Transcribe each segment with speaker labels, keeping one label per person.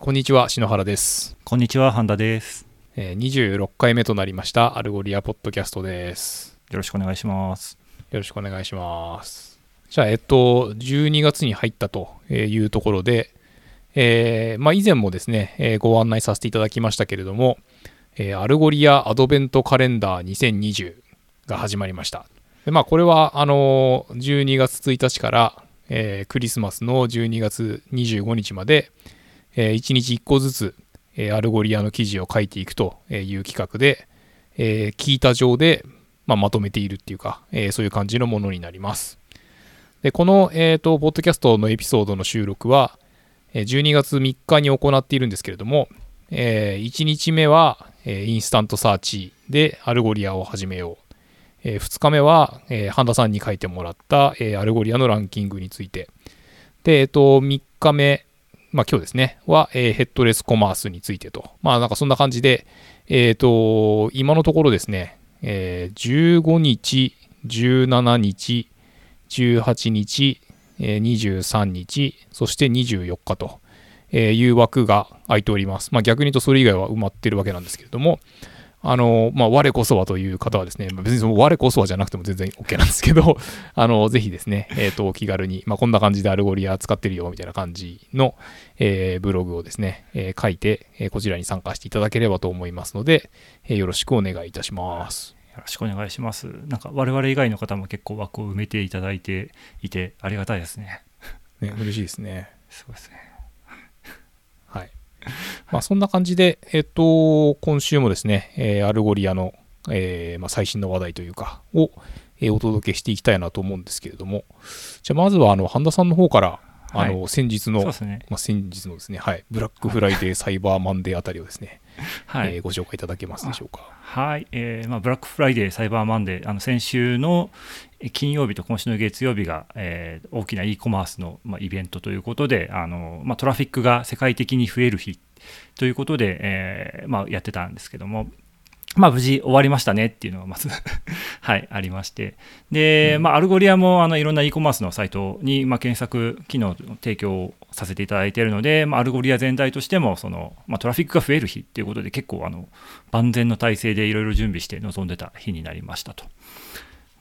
Speaker 1: こんにちは篠原です、
Speaker 2: こんにちは、半田です。
Speaker 1: えー26回目となりました Algolia ポッドキャストです
Speaker 2: よろしくお願いします。
Speaker 1: よろしくお願いしますじゃあえっと12月に入ったというところで、えーまあ、以前もですね、えーご案内させていただきましたけれども、えー Algolia アドベントカレンダー2020が始まりましたでまあこれはあのー12月1日から、えークリスマスの12月25日まで、え1日1個ずつ、え Algolia の記事を書いていくという企画で、え聞いた上で、まあ、まとめているっていうか、えそういう感じのものになります。で、この、えーと、ポッドキャストのエピソードの収録は、12月3日に行っているんですけれども、え1日目は、えー InstantSearch で Algolia を始めよう。え2日目は、えー半田さんに書いてもらった、え Algolia のランキングについて。で、えっ、と、3日目、まあ今日ですね、は、えーヘッドレスコマースについてと。まあなんかそんな感じで、えっ、と、今のところですね、えー15日、17日、18日、えー23日、そして24日とえいう枠が空いております。まあ逆に言うとそれ以外は埋まってるわけなんですけれども、あの、まあ我こそはという方はですね、まあ別にその我こそはじゃなくても全然 OK なんですけど、あの、ぜひですね、えっ、と、お気軽に、まあこんな感じで Algolia 使ってるよみたいな感じの、えーブログをですね、えー書いて、えーこちらに参加していただければと思いますので、えーよろしくお願いいたします。
Speaker 2: よろしくお願いします。なんか我々以外の方も結構枠を埋めていただいていてありがたいですね。
Speaker 1: ね、嬉しいですね。
Speaker 2: そうですね。
Speaker 1: はい。まあ、そんな感じで、えっと、今週もですね、えー Algolia の、えーまあ、最新の話題というか、を、えーお届けしていきたいなと思うんですけれども、じゃあ、まずは、あの、半田さんの方から、あの、
Speaker 2: は
Speaker 1: 先日の、
Speaker 2: ね。
Speaker 1: まあ、先日のですね、はい、ブラックフライデー、サイバーマンデーあたりをですね、
Speaker 2: はい。
Speaker 1: えーご紹介いただけますでしょうか？
Speaker 2: はい、えーまあ、ブラックフライデー、サイバーマンデー、あの先週のえー金曜日と今週の月曜日が、えー大きな e コマースの、まあ、イベントということで、あのまあ、トラフィックが世界的に増える日ということで、えーまあ、やってたんですけども、まあ、無事終わりましたねっていうのがまず はい、ありまして、で、まあ、 Algolia もあのいろんな e コマースのサイトに、まあ、検索機能の提供をさせていただいているので、まあ、 Algolia 全体としてもその、まあ、トラフィックが増える日っていうことで結構あの万全の体制でいろいろ準備して臨んでた日になりましたと。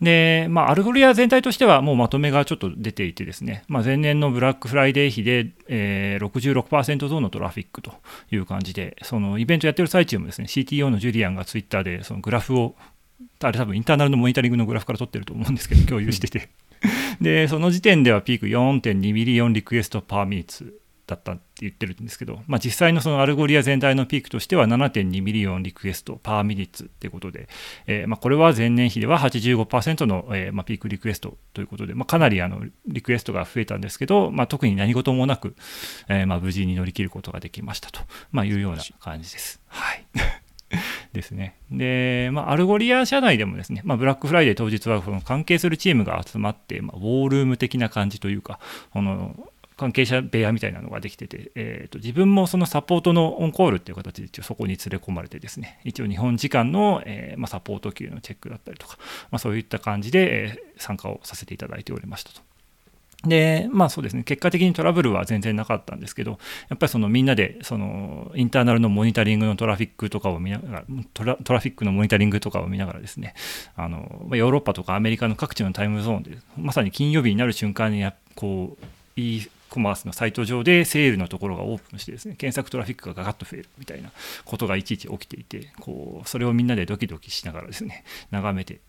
Speaker 2: で、まあ、 Algolia 全体としてはもうまとめがちょっと出ていてですね、まあ、前年のブラックフライデー比で、えー、66%増のトラフィックという感じで、そのイベントやってる最中もですね、CTO のジュリアンがツイッターでそのグラフを、あれ多分 internal のモニタリングのグラフから取ってると思うんですけど、共有してて。で、その時点ではピーク4.2 million requests per minute だったって言ってるんですけど、まあ、実際のその Algolia 全体のピークとしては7.2 million requests per minute っていうことで、えーまあ、これは前年比では85%の、えーまあ、ピークリクエストということで、ま、かなりあのリクエストが増えたんですけど、ま、特に何事もなく、えーま、無事に乗り切ることができましたと、ま、いうような感じです。はい ですね。で、まあ、 Algolia 社内でもですね、まあ、ブラックフライデー当日はその関係するチームが集まって、まあ、 war room 的な感じというか、この関係者部屋みたいなのができてて、えーと自分もそのサポートのオンコールっていう形で一応そこに連れ込まれてですね、一応日本時間の、えーまあ、サポートキューのチェックだったりとか、まあ、そういった感じで、えー参加をさせていただいておりましたと。で、まあそうですね、結果的にトラブルは全然なかったんですけど、やっぱりそのみんなでそのインターナルのモニタリングのトラフィックとかを見ながら、トラトラフィックのモニタリングとかを見ながらですね、あのヨーロッパとかアメリカの各地のタイムゾーンで、まさに金曜日になる瞬間にやこう、コマースのサイト上でセールのところがオープンしてですね、検索トラフィックがガガッと増えるみたいなことがいちいち起きていて、こうそれをみんなでドキドキしながらですね、眺めて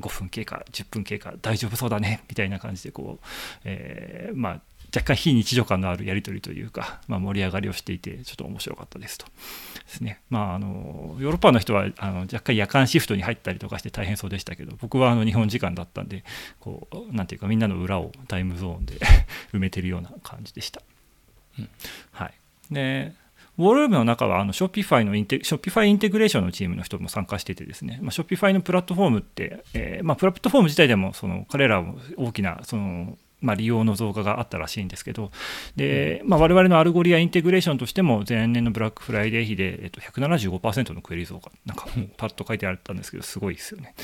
Speaker 2: 5分経過10分経過大丈夫そうだねみたいな感じでこう、えまあ若干非日常感のあるやり取りというか、まあ、盛り上がりをしていてちょっと面白かったですと。ですね。まああのヨーロッパの人はあの若干夜間シフトに入ったりとかして大変そうでしたけど僕はあの日本時間だったんでこうなんていうかみんなの裏をタイムゾーンで 埋めてるような感じでした、
Speaker 1: うん。
Speaker 2: はい。でウォールームの中はあの Shopify のインテ Shopify インテグレーションのチームの人も参加しててですね、まあ、Shopify のプラットフォームって、えーまあ、プラットフォーム自体でもその彼らも大きなその、まあ、利用の増加があったらしいんですけどで、まあ、我々の Algolia インテグレーションとしても前年のブラックフライデー比で、えっと、175%のクエリ増加なんかパッと書いてあったんですけどすごいですよね。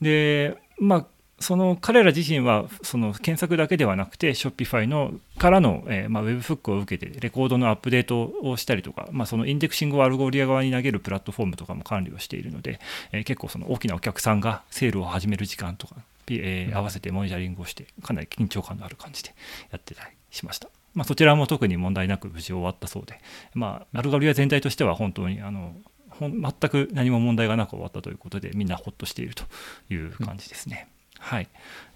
Speaker 2: でまあその彼ら自身はその検索だけではなくて Shopify のからの、えーまあ、Webhook を受けてレコードのアップデートをしたりとか、まあ、その indexing を Algolia 側に投げるプラットフォームとかも管理をしているので、えー、結構その大きなお客さんがセールを始める時間とか、えー、合わせてモニタリングをしてかなり緊張感のある感じでやってたりしました。まあ、そちらも特に問題なく無事終わったそうで、まあ、 Algolia 全体としては本当にあの全く何も問題がなく終わったということでみんなほっとしているという感じですね。うんはい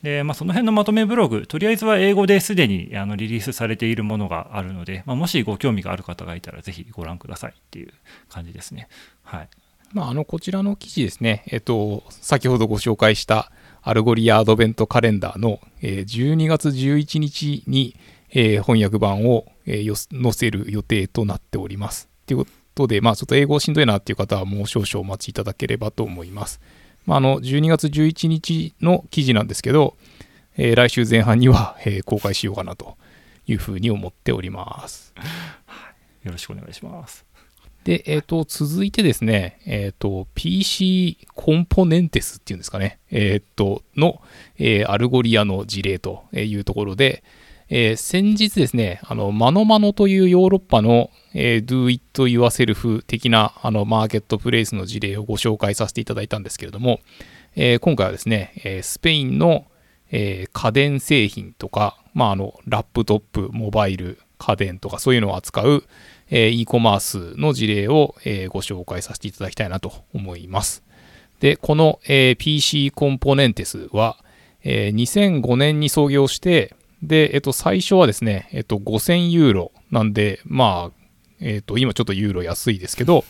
Speaker 2: でまあ、その辺のまとめブログ、とりあえずは英語ですでにあのリリースされているものがあるので、まあ、もしご興味がある方がいたら、ぜひご覧くださいっていう感じですね。はい
Speaker 1: まあ、あのこちらの記事ですね、えっと、先ほどご紹介した Algolia アドベントカレンダーの、え12月11日に、翻訳版を、載せる予定となっております。ということで、まあ、ちょっと英語しんどいなっていう方はもう少々お待ちいただければと思います。まあ、あの12月11日の記事なんですけど、来週前半には、公開しようかなというふうに思っております。
Speaker 2: よろしくお願いします。
Speaker 1: で、えっ、ー、と、続いてですね、えっ、ー、と、PC コンポネンテスっていうんですかね、えっ、ー、と、の、え Algolia の事例というところで、え先日ですね、あの、 ManoMano というヨーロッパの、えー、Do It Yourself 的なあのマーケットプレイスの事例をご紹介させていただいたんですけれども、えー、今回はですね、えー、スペインの、え家電製品とか、まあ、あのラップトップ、モバイル、家電とかそういうのを扱う、え e コマースの事例を、ご紹介させていただきたいなと思います。で、この、PC コンポネンテスは、え2005年に創業して、で、えっと、最初はですね、えっと、5000ユーロなんで、まあ、えっ、と、今ちょっとユーロ安いですけど、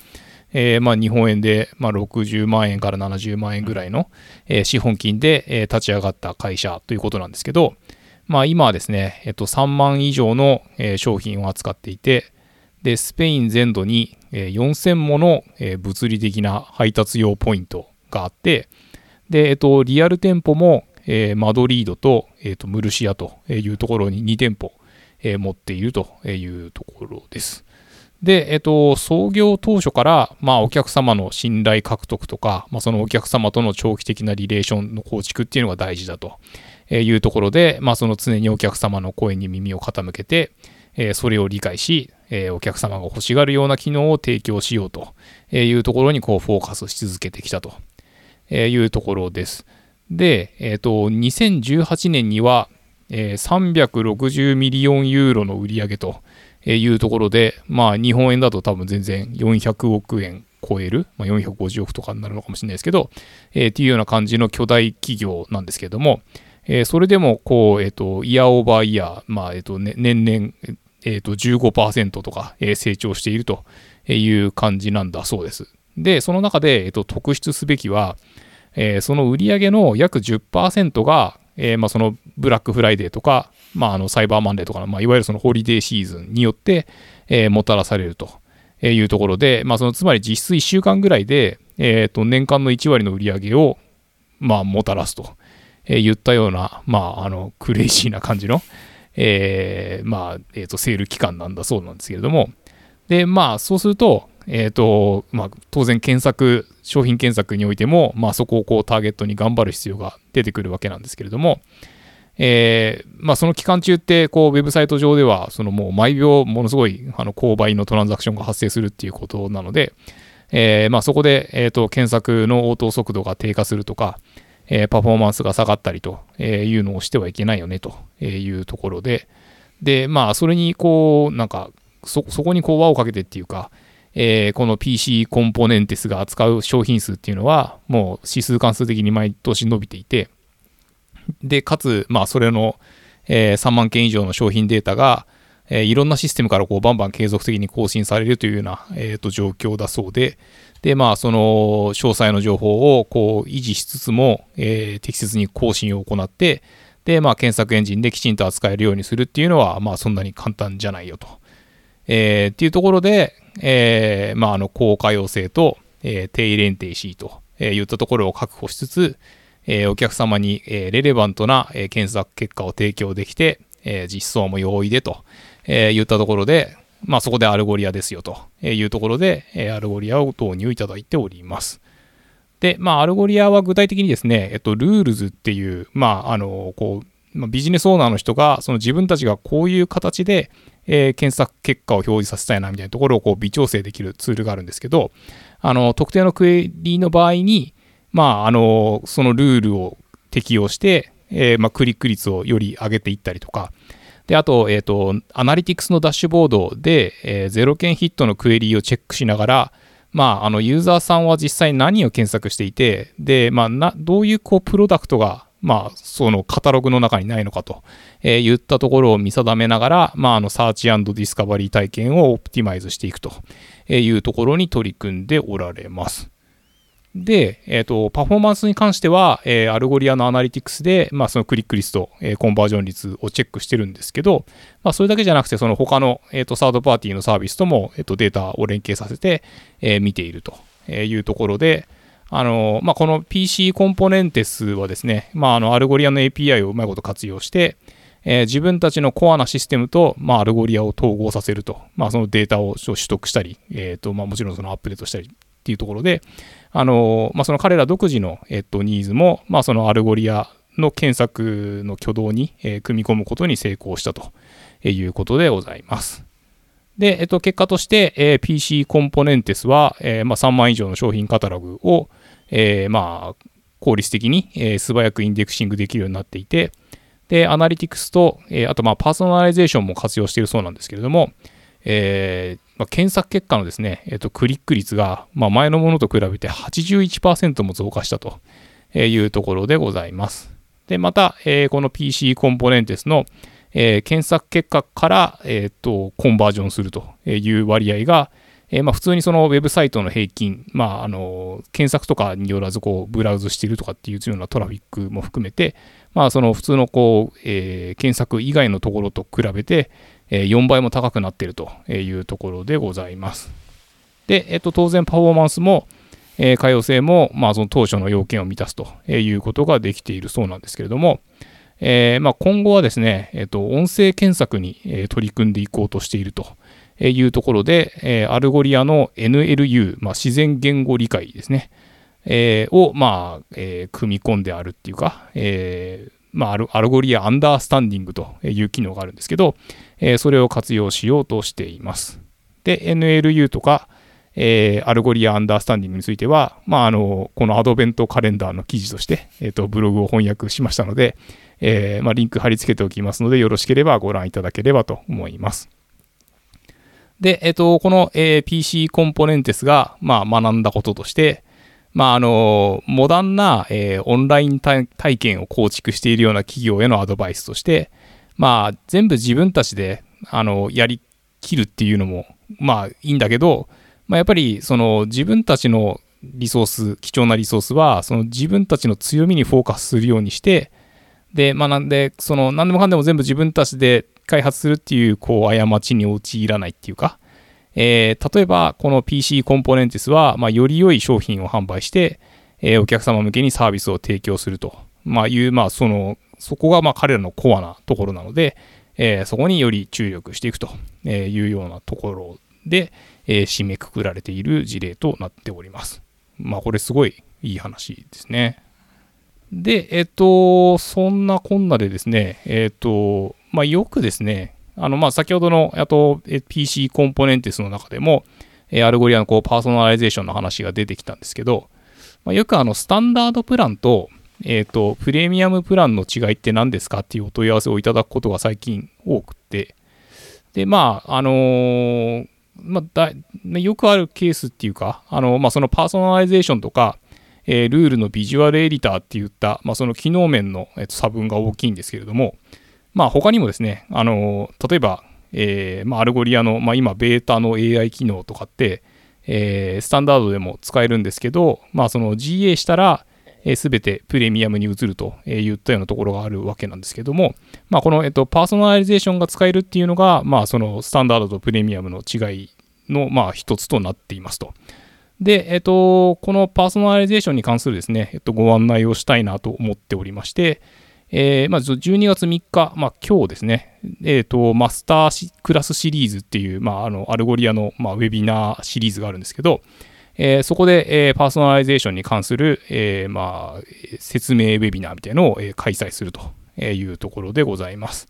Speaker 1: えー、まあ日本円で、まあ、60万円から70万円ぐらいの、えー、資本金で、えー、立ち上がった会社ということなんですけど、まあ今はですね、えっと、3万以上の、え、商品を扱っていて、で、スペイン全土に、4000もの、物理的な配達用ポイントがあって、で、えっと、リアル店舗も、え、マドリードと,、えー、とムルシアというところに2店舗、え、持っているというところです。で、えっと、創業当初から、まあ、お客様の信頼獲得とか、まあ、そのお客様との長期的なリレーションの構築っていうのが大事だというところで、まあ、その常にお客様の声に耳を傾けて、えそれを理解し、えお客様が欲しがるような機能を提供しようというところにこうフォーカスし続けてきたというところです。で、えっ、と、2018年には、え360ミリオンユーロの売り上げというところで、まあ、日本円だと多分全然400億円超える、まあ、450億とかになるのかもしれないですけど、えー、っていうような感じの巨大企業なんですけれども、えー、それでも、こう、え、ー、と、イヤーオーバーイヤー、まあ、えっ、と、ね、年々、えっ、と、15%とか、え成長しているという感じなんだそうです。で、その中で、えっ、と、特筆すべきは、えその売上の約10%が、えまあ、そのブラックフライデーとか、まあ、あのサイバーマンデーとかの、まあ、いわゆるそのホリデーシーズンによって、えー、もたらされるというところで、まあ、そのつまり実質1週間ぐらいで、えー、と年間の1割の売り上げを、まあ、もたらすと、えー、言ったような、まあ、あのクレイジーな感じの、えーまあえー、とセール期間なんだそうなんですけれども、で、まあ、そうすると、えーとまあ、当然検索、商品検索においても、まあ、そこをこうターゲットに頑張る必要が出てくるわけなんですけれども、えー、まあ、その期間中って、こう、ウェブサイト上では、そのもう毎秒ものすごい、あの、購買のトランザクションが発生するっていうことなので、えー、まあ、そこで、えっ、と、検索の応答速度が低下するとか、えパフォーマンスが下がったりというのをしてはいけないよねというところで、で、まあ、それに、こう、なんか、そ、そこにこう輪をかけてっていうか、えー、この PC コンポネンテスが扱う商品数っていうのは、もう指数関数的に毎年伸びていて、で、かつ、まあ、それの、えー、3万件以上の商品データが、えー、いろんなシステムからこうバンバン継続的に更新されるというような、えー、と状況だそうで、で、まあ、その詳細の情報をこう維持しつつも、えー、適切に更新を行って、で、まあ、検索エンジンできちんと扱えるようにするっていうのは、まあ、そんなに簡単じゃないよと。えー、っていうところで、えー、まあ、あの、高可用性と、えー、低連定 C と、えー、いったところを確保しつつ、えー、お客様に、えー、レレバントな、えー、検索結果を提供できて、え実装も容易でと、え言ったところで、まあ、そこで Algolia ですよというところで、え Algolia を導入いただいております。で、まあ、 Algolia は具体的にですね、えっと、 Rules っていう、まあ、あの、こう、まあ、ビジネスオーナーの人が、その自分たちがこういう形で、えー、検索結果を表示させたいなみたいなところをこう微調整できるツールがあるんですけど、あの、特定のクエリの場合に、まあ、あの、そのルールを適用して、えー、まあ、クリック率をより上げていったりとか、で、あと、えっ、ー、と、アナリティクスのダッシュボードで、えー、ゼロ件ヒットのクエリーをチェックしながら、まあ、あの、ユーザーさんは実際何を検索していて、で、まあ、な、どういう、こう、プロダクトが、まあ、そのカタログの中にないのかと、えー、言ったところを見定めながら、まあ、あの、 search discovery 体験を optimize していくというところに取り組んでおられます。で、えっ、ー、と、パフォーマンスに関しては、えー、アルゴリアのアナリティクスで、まあ、そのクリックリスト、えー、コンバージョン率をチェックしてるんですけど、まあ、それだけじゃなくて、その他の、えっ、と、サードパーティーのサービスとも、えっ、と、データを連携させて、え見ているというところで、あの、まあ、この PC コンポネンテスはですね、まあ、あの、アルゴリアの API をうまいこと活用して、え自分たちのコアなシステムと、まあ、アルゴリアを統合させると、まあ、そのデータを取得したり、えっ、と、まあ、もちろんそのアップデートしたりっていうところで、あの、まあ、その彼ら独自の、えっと、ニーズも、まあ、そのアルゴリアの検索の挙動に、えー、組み込むことに成功したということでございます。で、えっと、結果として、えー、PC コンポネンテスは、えーまあ、3万以上の商品カタログを、えー、まあ、効率的に、えー、素早くインデクシングできるようになっていて、で、アナリティクスと、えー、あと、まあ、パーソナライゼーションも活用しているそうなんですけれども、えー、まあ、検索結果のですね、えー、とクリック率が、まあ、前のものと比べて81%も増加したというところでございます。で、また、えー、この PC コンポネンテスの、えー、検索結果から、えーと、コンバージョンするという割合が、え、まあ、普通にそのウェブサイトの平均、まあ、あの検索とかによらずこうブラウズしているとかっていうようなトラフィックも含めて、まあ、その普通のこう、えー、検索以外のところと比べて、4倍も高くなっているというところでございます。で、えっと、当然パフォーマンスも、え、可用性も、まあ、その当初の要件を満たすということができているそうなんですけれども、えー、まあ、今後はですね、えっと、音声検索に、取り組んでいこうとしているというところで、えアルゴリアの NLU、まあ、自然言語理解ですね、えを、まあえ組み込んであるっていうか、えまあ、アルゴリア Understanding という機能があるんですけど、えそれを活用しようとしています。で、NLU とか、えー、アルゴリア Understanding については、まあ、あの、このアドベントカレンダーの記事として、えっ、ー、と、ブログを翻訳しましたので、えー、まあ、リンク貼り付けておきますので、よろしければご覧いただければと思います。で、えっ、と、この、え PC コンポネンテスが、まあ、学んだこととして、まあ、あの、モダンな、えオンライン体験を構築しているような企業へのアドバイスとして、まあ、全部自分たちで、あの、やりきるっていうのも、まあ、いいんだけど、まあ、やっぱり、その、自分たちのリソース、貴重なリソースは、その自分たちの強みにフォーカスするようにして、で、まあ、なんで、その、何でもかんでも全部自分たちで開発するっていう、こう、過ちに陥らないっていうか、えー、例えば、この PC コンポネンティスは、まあ、より良い商品を販売して、えー、お客様向けにサービスを提供すると、まあ、いう、まあ、その、そこがまあ彼らのコアなところなので、えー、そこにより注力していくというようなところで、えー、締めくくられている事例となっております。まあこれすごいいい話ですね。で、えっ、と、そんなこんなでですね、えっ、と、まあよくですね、あの、まあ先ほどの、あと、PC コンポネンテスの中でも、えアルゴリアのこうパーソナライゼーションの話が出てきたんですけど、まあ、よくあの、スタンダードプランと、えっ、ー、と、プレミアムプランの違いって何ですかっていうお問い合わせをいただくことが最近多くて、で、まあ、あのー、まあだ、よくあるケースっていうか、あの、まあ、そのパーソナライゼーションとか、えー、ルールのビジュアルエディターっていった、まあ、その機能面の、えー、と差分が大きいんですけれども、まあ、他にもですね、あの、例えば、えーまあ、アルゴリアの、まあ、今、ベータの AI 機能とかって、えー、スタンダードでも使えるんですけど、まあ、その GA したら、す、べ、てプレミアムに移るといったようなところがあるわけなんですけども、まあ、この、えっと、パーソナライゼーションが使えるっていうのが、まあ、そのスタンダードとプレミアムの違いの、まあ、一つとなっていますと。で、えっと、このパーソナライゼーションに関するですね、えっと、ご案内をしたいなと思っておりまして、えー、まず12月3日、まあ、今日ですね、えっ、と、マスタークラスシリーズっていう、まあ、あの、アルゴリアの、まあ、ウェビナーシリーズがあるんですけど、えーそこで、えーパーソナライゼーションに関する、えーまあ、説明ウェビナーみたいなのを、え開催するというところでございます。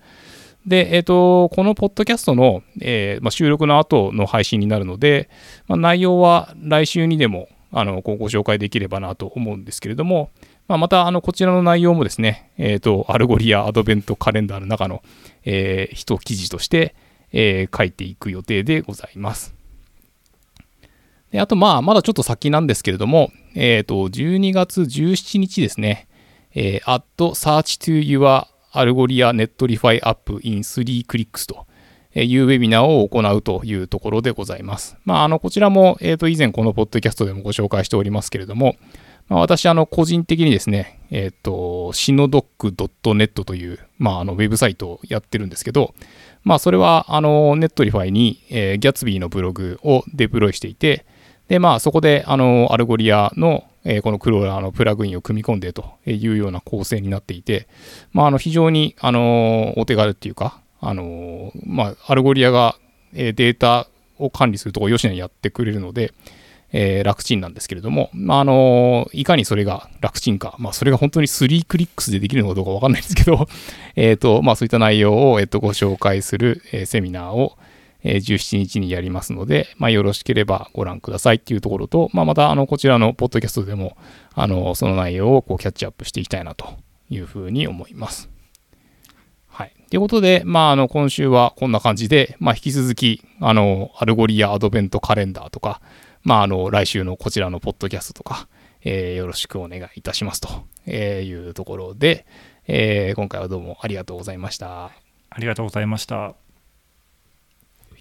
Speaker 1: で、えっ、と、このポッドキャストの、えまあ、収録の後の配信になるので、まあ、内容は来週にでもあのご紹介できればなと思うんですけれども、まあ、またあのこちらの内容もですね、えっ、と、アルゴリアアドベントカレンダーの中の、えー一記事として、えー書いていく予定でございます。であと、まあ、まだちょっと先なんですけれども、えっ、と、12月17日ですね、えー、 Add search to your Algolia Netlify app in 3 clicks というウェビナーを行うというところでございます。まあ、あの、こちらも、えっ、と、以前このポッドキャストでもご紹介しておりますけれども、まあ、私、あの、個人的にですね、えっ、と、シノドック .net という、まあ、あの、ウェブサイトをやってるんですけど、まあ、それは、あの、ネットリファイに、えー、ギャツビーのブログをデプロイしていて、で、まあ、そこで、あの、アルゴリアの、えーこのクローラーのプラグインを組み込んでというような構成になっていて、まあ、あの、非常に、あの、お手軽っていうか、あの、まあ、アルゴリアが、データを管理するところをよしなにやってくれるので、えー楽ちんなんですけれども、まあ、あのいかにそれが楽ちんか、まあ、それが本当に3 clicks でできるのかどうかわかんないんですけど、えっと、まあ、そういった内容を、えっと、ご紹介する、えセミナーを、え17日にやりますので、まあ、よろしければご覧くださいっていうところと、まあ、また、あの、こちらのポッドキャストでも、あの、その内容をこうキャッチアップしていきたいなというふうに思います。はい。ということで、まあ、あの、今週はこんな感じで、まあ、引き続き、あの、アルゴリアアドベントカレンダーとか、まあ、あの、来週のこちらのポッドキャストとか、えーよろしくお願いいたしますというところで、えー今回はどうもありがとうございました。
Speaker 2: ありがとうございました。